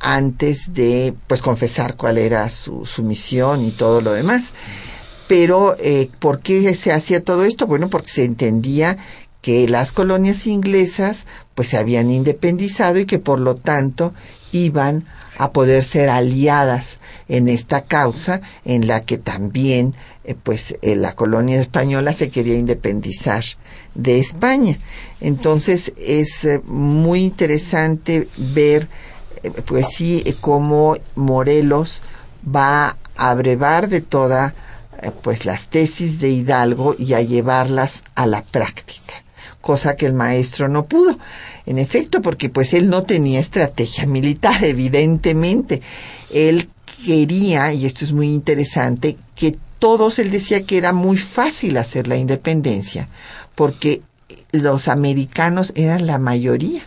antes de pues confesar cuál era su, su misión y todo lo demás. Pero eh, ¿por qué se hacía todo esto? Bueno, porque se entendía que las colonias inglesas pues se habían independizado y que por lo tanto iban a poder ser aliadas en esta causa en la que también eh, pues eh, la colonia española se quería independizar de España. Entonces es muy interesante ver pues sí cómo Morelos va a brevar de toda pues las tesis de Hidalgo y a llevarlas a la práctica cosa que el maestro no pudo. En efecto, porque pues él no tenía estrategia militar, evidentemente. Él quería, y esto es muy interesante, que todos, él decía que era muy fácil hacer la independencia, porque los americanos eran la mayoría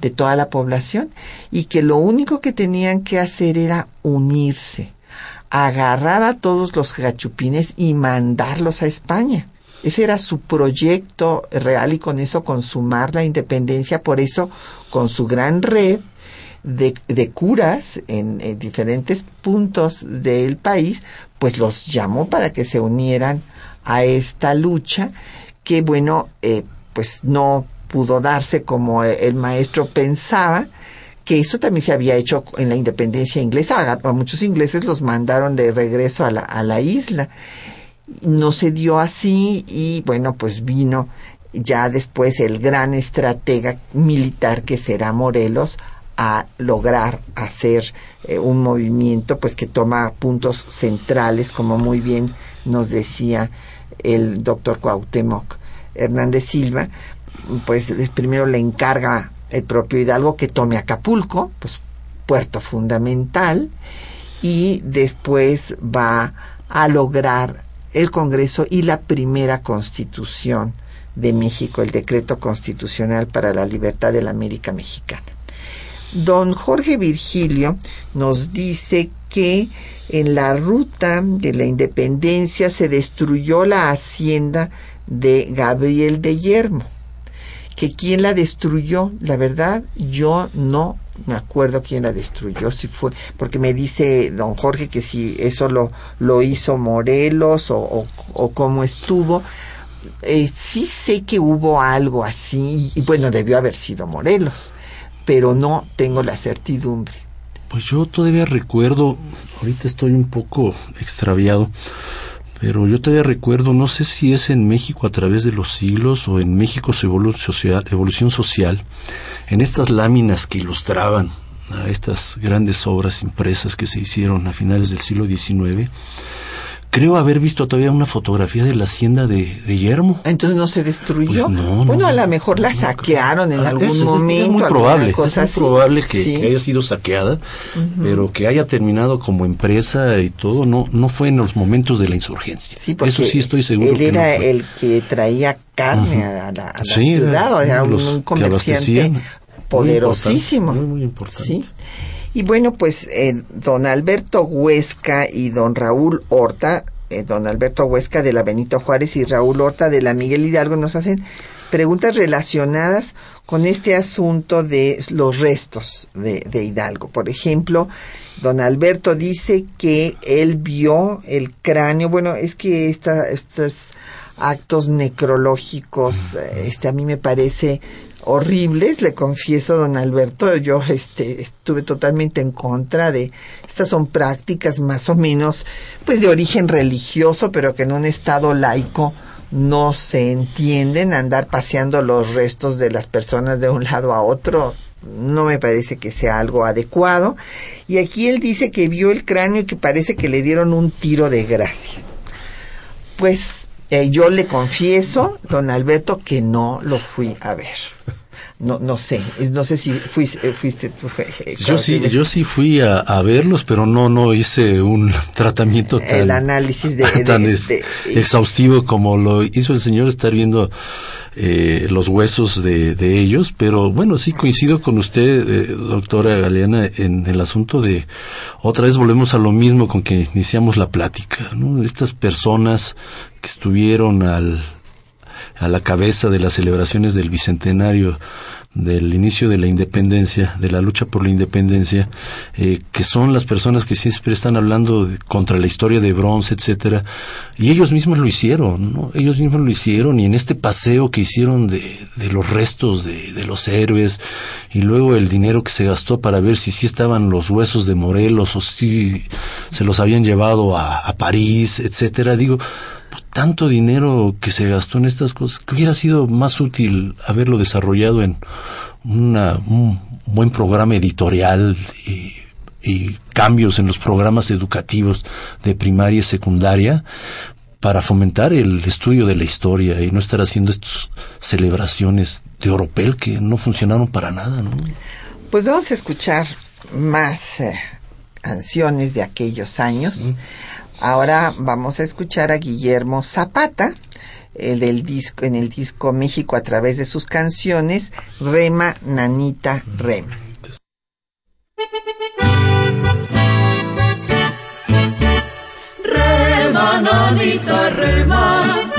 de toda la población y que lo único que tenían que hacer era unirse, agarrar a todos los gachupines y mandarlos a España. Ese era su proyecto real y con eso consumar la independencia. Por eso, con su gran red de, de curas en, diferentes puntos del país, pues los llamó para que se unieran a esta lucha que, bueno, eh, pues no pudo darse como el maestro pensaba, que eso también se había hecho en la independencia inglesa. A, muchos ingleses los mandaron de regreso a la, a la isla no se dio así y bueno, pues vino ya después el gran estratega militar que será Morelos a lograr hacer eh, un movimiento pues que toma puntos centrales como muy bien nos decía el doctor Cuauhtémoc Hernández Silva pues primero le encarga el propio Hidalgo que tome Acapulco pues puerto fundamental y después va a lograr el Congreso y la primera Constitución de México, el decreto constitucional para la libertad de la América Mexicana. Don Jorge Virgilio nos dice que en la ruta de la independencia se destruyó la hacienda de Gabriel de Yermo. Que quién la destruyó, la verdad, yo no me acuerdo quién la destruyó, si fue, porque me dice don Jorge que si eso lo, lo hizo Morelos o, o, cómo estuvo. Eh, sí sé que hubo algo así, y bueno, debió haber sido Morelos, pero no tengo la certidumbre. Pues yo todavía recuerdo, ahorita estoy un poco extraviado, pero yo todavía recuerdo, no sé si es en México a través de los siglos o en México su evolución social, en estas láminas que ilustraban a estas grandes obras impresas que se hicieron a finales del siglo XIX, creo haber visto todavía una fotografía de la hacienda de, de Yermo. Entonces no se destruyó. Pues no, bueno, a lo mejor la saquearon en algún momento. Es muy probable, es muy probable que, haya sido saqueada, pero que haya terminado como empresa y todo, no, no fue en los momentos de la insurgencia. Sí, Eso sí estoy seguro. Él era el que traía carne a la, ciudad, era un, comerciante poderosísimo. Muy, muy, importante. Sí. Y bueno, pues eh, don Alberto Huesca y don Raúl Horta, eh, don Alberto Huesca de la Benito Juárez y Raúl Horta de la Miguel Hidalgo nos hacen preguntas relacionadas con este asunto de los restos de, de, Hidalgo. Por ejemplo, don Alberto dice que él vio el cráneo, bueno, es que esta, estos actos necrológicos, este a mí me parece horribles, le confieso, don Alberto, yo este, estuve totalmente en contra de, estas son prácticas más o menos, pues de origen religioso, pero que en un estado laico no se entienden, andar paseando los restos de las personas de un lado a otro, no me parece que sea algo adecuado. Y aquí él dice que vio el cráneo y que parece que le dieron un tiro de gracia. Pues eh, yo le confieso, don Alberto, que no lo fui a ver. No, no sé, no sé si fuiste, fuiste tú. Yo sí, yo sí fui a, verlos, pero no, no hice un tratamiento tan, el análisis de, tan exhaustivo como lo hizo el señor estar viendo eh, los huesos de, de, ellos, pero bueno, sí coincido con usted, eh, doctora Galeana, en el asunto de, otra vez volvemos a lo mismo con que iniciamos la plática, ¿no? Estas personas que estuvieron al a la cabeza de las celebraciones del bicentenario del inicio de la independencia, de la lucha por la independencia, eh, que son las personas que siempre están hablando contra la historia de bronce, etcétera, y ellos mismos lo hicieron, ¿no? Ellos mismos lo hicieron, y en este paseo que hicieron de, de los restos de, de, los héroes, y luego el dinero que se gastó para ver si sí estaban los huesos de Morelos o si se los habían llevado a, a París, etcétera, digo, tanto dinero que se gastó en estas cosas, que hubiera sido más útil haberlo desarrollado en una, un buen programa editorial y, y, cambios en los programas educativos de primaria y secundaria para fomentar el estudio de la historia y no estar haciendo estas celebraciones de oropel que no funcionaron para nada. ¿no? Pues vamos a escuchar más eh, canciones de aquellos años. Mm. Ahora vamos a escuchar a Guillermo Zapata, el del disco, en el disco México a través de sus canciones, Rema, Nanita, Rema. Rema, nanita, rema,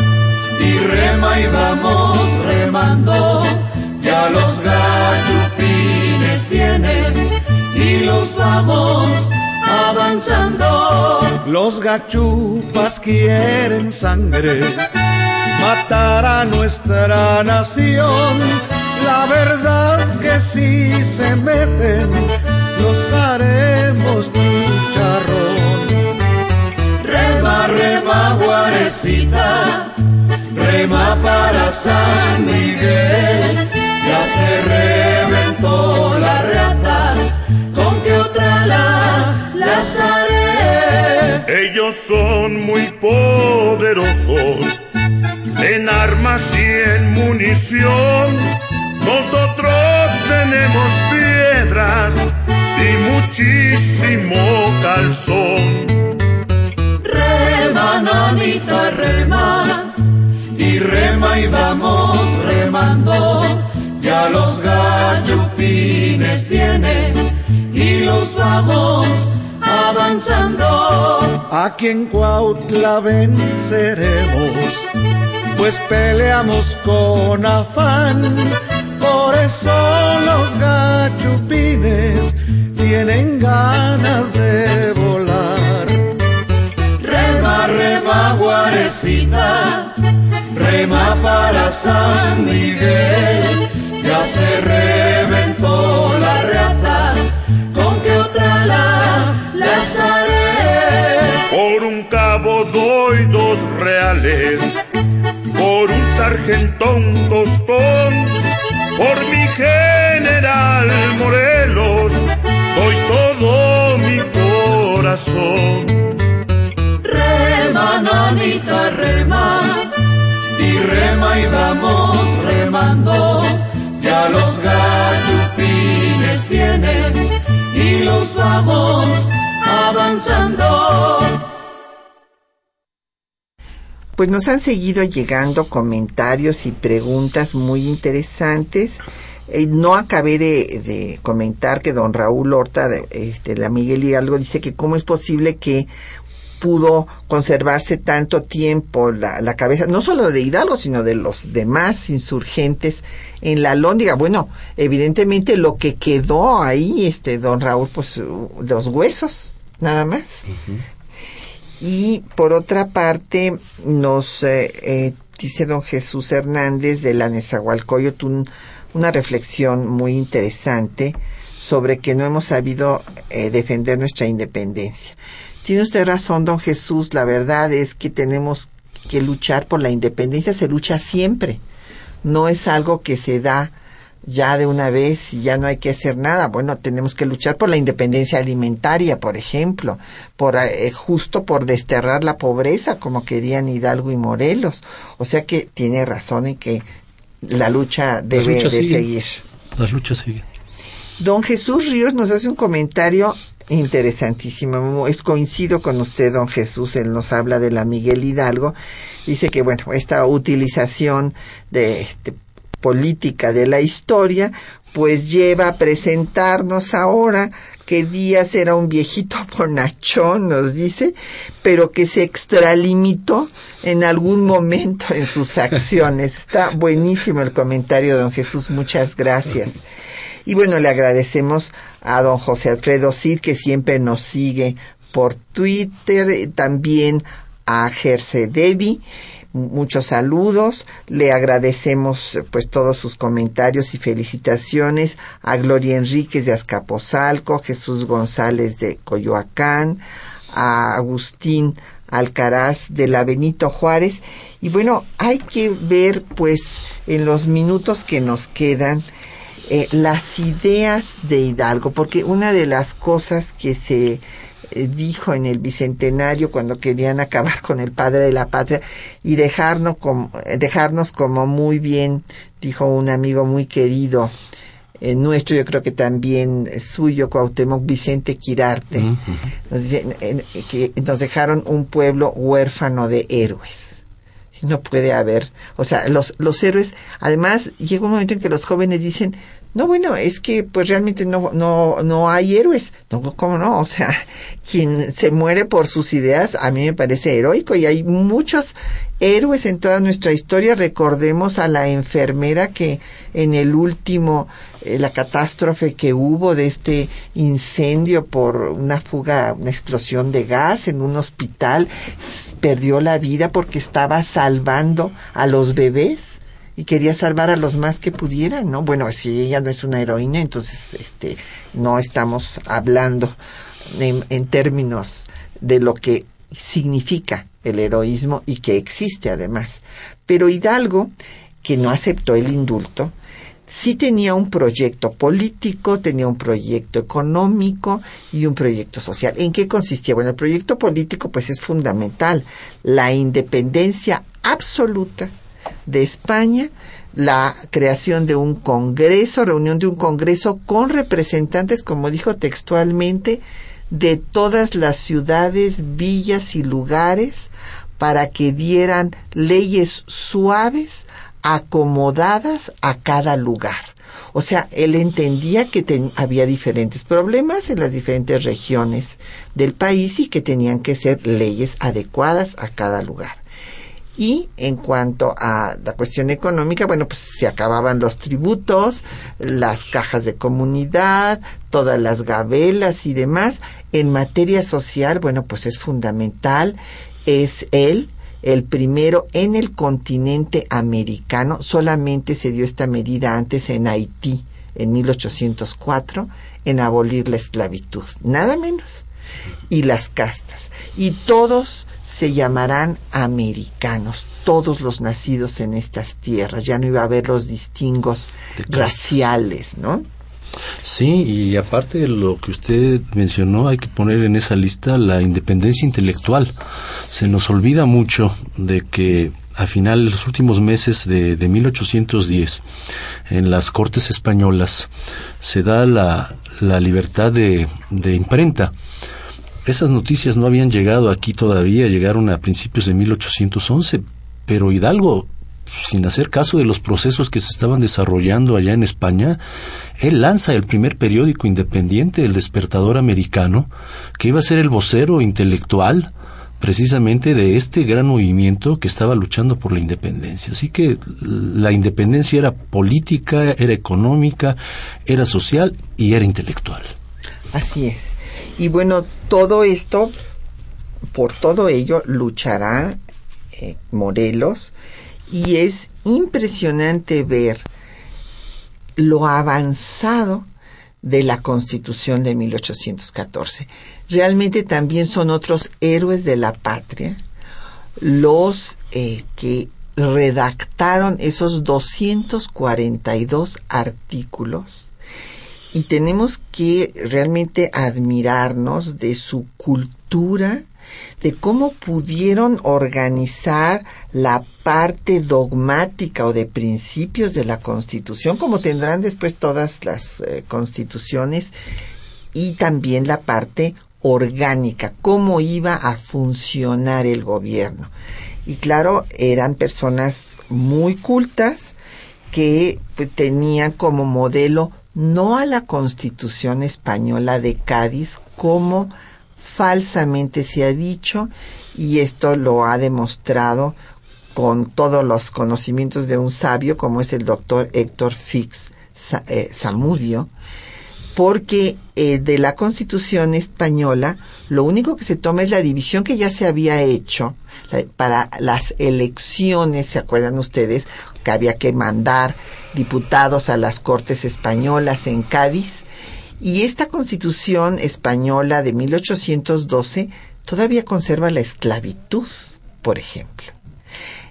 y rema y vamos remando, ya los gachupines vienen y los vamos avanzando. Los gachupas quieren sangre, matar a nuestra nación. La verdad que si se meten, los haremos chicharrón. Rema, rema, guarecita, rema para San Miguel. Ya se reventó la reata, Ellos son muy poderosos en armas y en munición. Nosotros tenemos piedras y muchísimo calzón. Rema, nanita, rema, y rema y vamos remando. Ya los gachupines vienen y los vamos avanzando. Aquí en Cuautla venceremos, pues peleamos con afán. Por eso los gachupines tienen ganas de volar. Rema, rema, guarecita, rema para San Miguel. Ya se reventó doy dos reales, por un sargentón tostón, por mi general Morelos, doy todo mi corazón. Rema, nanita, rema, y rema y vamos remando, ya los gachupines vienen y los vamos avanzando. Pues nos han seguido llegando comentarios y preguntas muy interesantes. Eh, no acabé de, comentar que don Raúl Horta, de, este, la Miguel Hidalgo, dice que cómo es posible que pudo conservarse tanto tiempo la, cabeza, no solo de Hidalgo, sino de los demás insurgentes en la Lóndiga. Bueno, evidentemente lo que quedó ahí, este, don Raúl, pues los huesos, nada más. Y por otra parte, nos eh, eh, dice don Jesús Hernández de la Nezahualcóyotl un, una reflexión muy interesante sobre que no hemos sabido eh, defender nuestra independencia. Tiene usted razón, don Jesús, la verdad es que tenemos que luchar por la independencia, se lucha siempre. No es algo que se da ya de una vez y ya no hay que hacer nada. Bueno, tenemos que luchar por la independencia alimentaria, por ejemplo, por eh, justo por desterrar la pobreza, como querían Hidalgo y Morelos. O sea que tiene razón en que la lucha debe la lucha de sigue. seguir. Las luchas siguen. Don Jesús Ríos nos hace un comentario interesantísimo. Es coincido con usted, don Jesús. Él nos habla de la Miguel Hidalgo. Dice que, bueno, esta utilización de este, política de la historia, pues lleva a presentarnos ahora que Díaz era un viejito bonachón, nos dice, pero que se extralimitó en algún momento en sus acciones. Está buenísimo el comentario, don Jesús, muchas gracias. Y bueno, le agradecemos a don José Alfredo Cid, que siempre nos sigue por Twitter, también a Gerce Devi muchos saludos, le agradecemos pues todos sus comentarios y felicitaciones a Gloria Enríquez de Azcapotzalco, Jesús González de Coyoacán, a Agustín Alcaraz de la Benito Juárez. Y bueno, hay que ver pues en los minutos que nos quedan eh, las ideas de Hidalgo, porque una de las cosas que se eh, dijo en el bicentenario cuando querían acabar con el padre de la patria y dejarnos como, dejarnos como muy bien, dijo un amigo muy querido eh, nuestro, yo creo que también suyo, Cuauhtémoc Vicente Quirarte, nos, que nos dejaron un pueblo huérfano de héroes. No puede haber, o sea, los, los héroes, además llega un momento en que los jóvenes dicen, no, bueno, es que pues realmente no, no, no hay héroes. No, ¿cómo no? O sea, quien se muere por sus ideas a mí me parece heroico y hay muchos héroes en toda nuestra historia. Recordemos a la enfermera que en el último, eh, la catástrofe que hubo de este incendio por una fuga, una explosión de gas en un hospital, perdió la vida porque estaba salvando a los bebés y quería salvar a los más que pudieran, ¿no? Bueno, si ella no es una heroína, entonces este no estamos hablando en, en términos de lo que significa el heroísmo y que existe además. Pero Hidalgo, que no aceptó el indulto, sí tenía un proyecto político, tenía un proyecto económico y un proyecto social. ¿En qué consistía? Bueno, el proyecto político pues es fundamental, la independencia absoluta de España la creación de un congreso, reunión de un congreso con representantes, como dijo textualmente, de todas las ciudades, villas y lugares para que dieran leyes suaves, acomodadas a cada lugar. O sea, él entendía que había diferentes problemas en las diferentes regiones del país y que tenían que ser leyes adecuadas a cada lugar. Y en cuanto a la cuestión económica, bueno, pues se acababan los tributos, las cajas de comunidad, todas las gabelas y demás. En materia social, bueno, pues es fundamental, es él el primero en el continente americano. Solamente se dio esta medida antes en Haití, en 1804, en abolir la esclavitud. Nada menos. Y las castas. Y todos se llamarán americanos, todos los nacidos en estas tierras, ya no iba a haber los distingos raciales, ¿no? Sí, y aparte de lo que usted mencionó, hay que poner en esa lista la independencia intelectual. Se nos olvida mucho de que a final de los últimos meses de, de 1810, en las Cortes Españolas, se da la, la libertad de, de imprenta esas noticias no habían llegado aquí todavía, llegaron a principios de 1811, pero Hidalgo, sin hacer caso de los procesos que se estaban desarrollando allá en España, él lanza el primer periódico independiente, el Despertador Americano, que iba a ser el vocero intelectual precisamente de este gran movimiento que estaba luchando por la independencia. Así que la independencia era política, era económica, era social y era intelectual. Así es. Y bueno, todo esto, por todo ello, luchará eh, Morelos y es impresionante ver lo avanzado de la Constitución de 1814. Realmente también son otros héroes de la patria los eh, que redactaron esos 242 artículos y tenemos que realmente admirarnos de su cultura, de cómo pudieron organizar la parte dogmática o de principios de la Constitución, como tendrán después todas las eh, constituciones, y también la parte orgánica, cómo iba a funcionar el gobierno. Y claro, eran personas muy cultas que pues, tenían como modelo no a la constitución española de Cádiz como falsamente se ha dicho y esto lo ha demostrado con todos los conocimientos de un sabio como es el doctor Héctor Fix eh, Zamudio, porque eh, de la Constitución española lo único que se toma es la división que ya se había hecho para las elecciones, ¿se acuerdan ustedes? Que había que mandar diputados a las Cortes Españolas en Cádiz. Y esta Constitución española de 1812 todavía conserva la esclavitud, por ejemplo.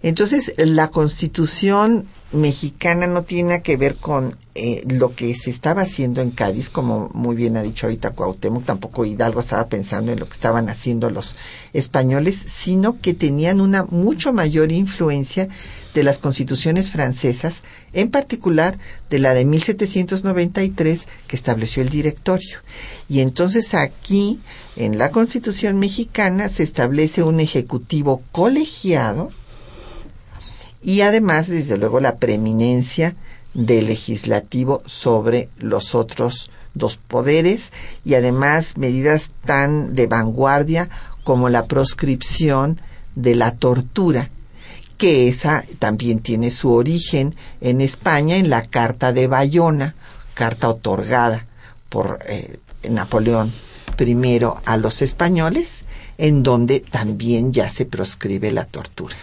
Entonces, la Constitución mexicana no tiene que ver con eh, lo que se estaba haciendo en Cádiz, como muy bien ha dicho ahorita Cuauhtémoc, tampoco Hidalgo estaba pensando en lo que estaban haciendo los españoles, sino que tenían una mucho mayor influencia de las constituciones francesas, en particular de la de 1793 que estableció el directorio. Y entonces aquí, en la constitución mexicana, se establece un ejecutivo colegiado, y además, desde luego, la preeminencia del legislativo sobre los otros dos poderes y además medidas tan de vanguardia como la proscripción de la tortura, que esa también tiene su origen en España en la Carta de Bayona, carta otorgada por eh, Napoleón I a los españoles, en donde también ya se proscribe la tortura.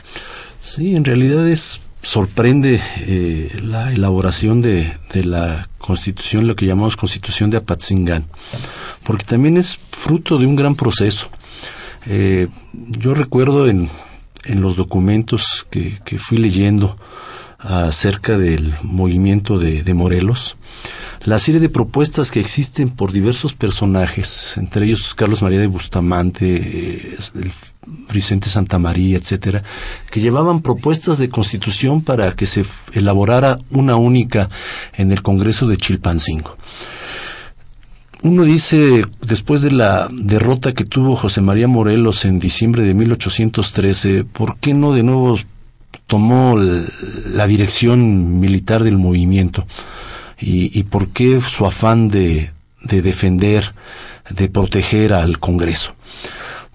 Sí, en realidad es sorprende eh, la elaboración de, de, la constitución, lo que llamamos constitución de Apatzingán, porque también es fruto de un gran proceso. Eh, yo recuerdo en, en los documentos que, que, fui leyendo acerca del movimiento de, Morelos, la serie de propuestas que existen por diversos personajes, entre ellos Carlos María de Bustamante, eh, Vicente Santa María, etcétera, que llevaban propuestas de constitución para que se elaborara una única en el Congreso de Chilpancingo. Uno dice, después de la derrota que tuvo José María Morelos en diciembre de 1813, ¿por qué no de nuevo tomó la dirección militar del movimiento? ¿Y, por qué su afán de defender, de proteger al Congreso?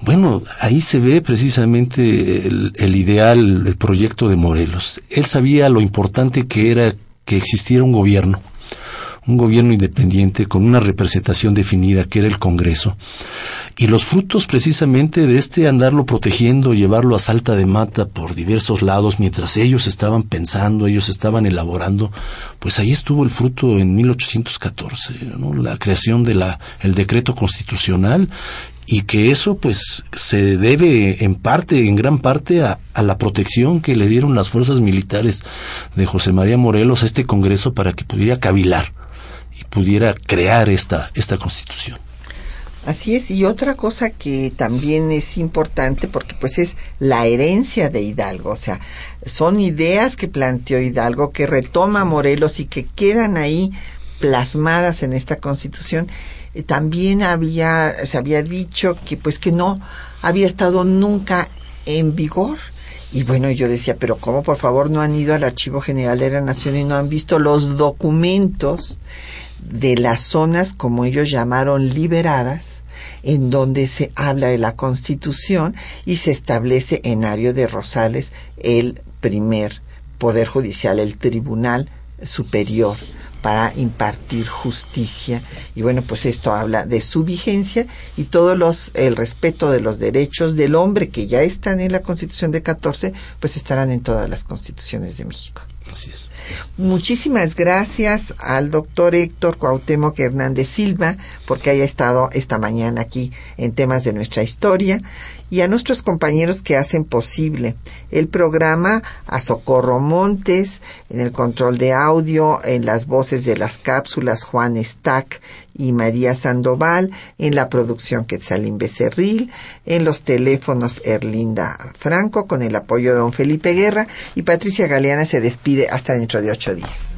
Bueno, ahí se ve precisamente el, ideal, el proyecto de Morelos. Él sabía lo importante que era que existiera un gobierno, un gobierno independiente con una representación definida que era el Congreso. Y los frutos precisamente de este andarlo protegiendo, llevarlo a salta de mata por diversos lados mientras ellos estaban pensando, ellos estaban elaborando, pues ahí estuvo el fruto en 1814, ¿no? la creación de la el decreto constitucional y que eso pues se debe en parte, en gran parte a, la protección que le dieron las fuerzas militares de José María Morelos a este Congreso para que pudiera cavilar y pudiera crear esta, esta constitución. Así es, y otra cosa que también es importante porque pues es la herencia de Hidalgo, o sea, son ideas que planteó Hidalgo, que retoma Morelos y que quedan ahí plasmadas en esta constitución eh, también había, se había dicho que pues que no había estado nunca en vigor. Y bueno, yo decía, pero ¿cómo por favor no han ido al Archivo General de la Nación y no han visto los documentos de las zonas, como ellos llamaron, liberadas, en donde se habla de la Constitución y se establece en Ario de Rosales el primer Poder Judicial, el Tribunal Superior para impartir justicia y bueno pues esto habla de su vigencia y todos los el respeto de los derechos del hombre que ya están en la Constitución de 14 pues estarán en todas las constituciones de México. Muchísimas gracias al doctor Héctor Cuauhtémoc Hernández Silva porque haya estado esta mañana aquí en temas de nuestra historia y a nuestros compañeros que hacen posible el programa, a Socorro Montes, en el control de audio, en las voces de las cápsulas Juan Stack y María Sandoval, en la producción Quetzalín Becerril, en los teléfonos Erlinda Franco, con el apoyo de don Felipe Guerra, y Patricia Galeana se despide hasta dentro de ocho días.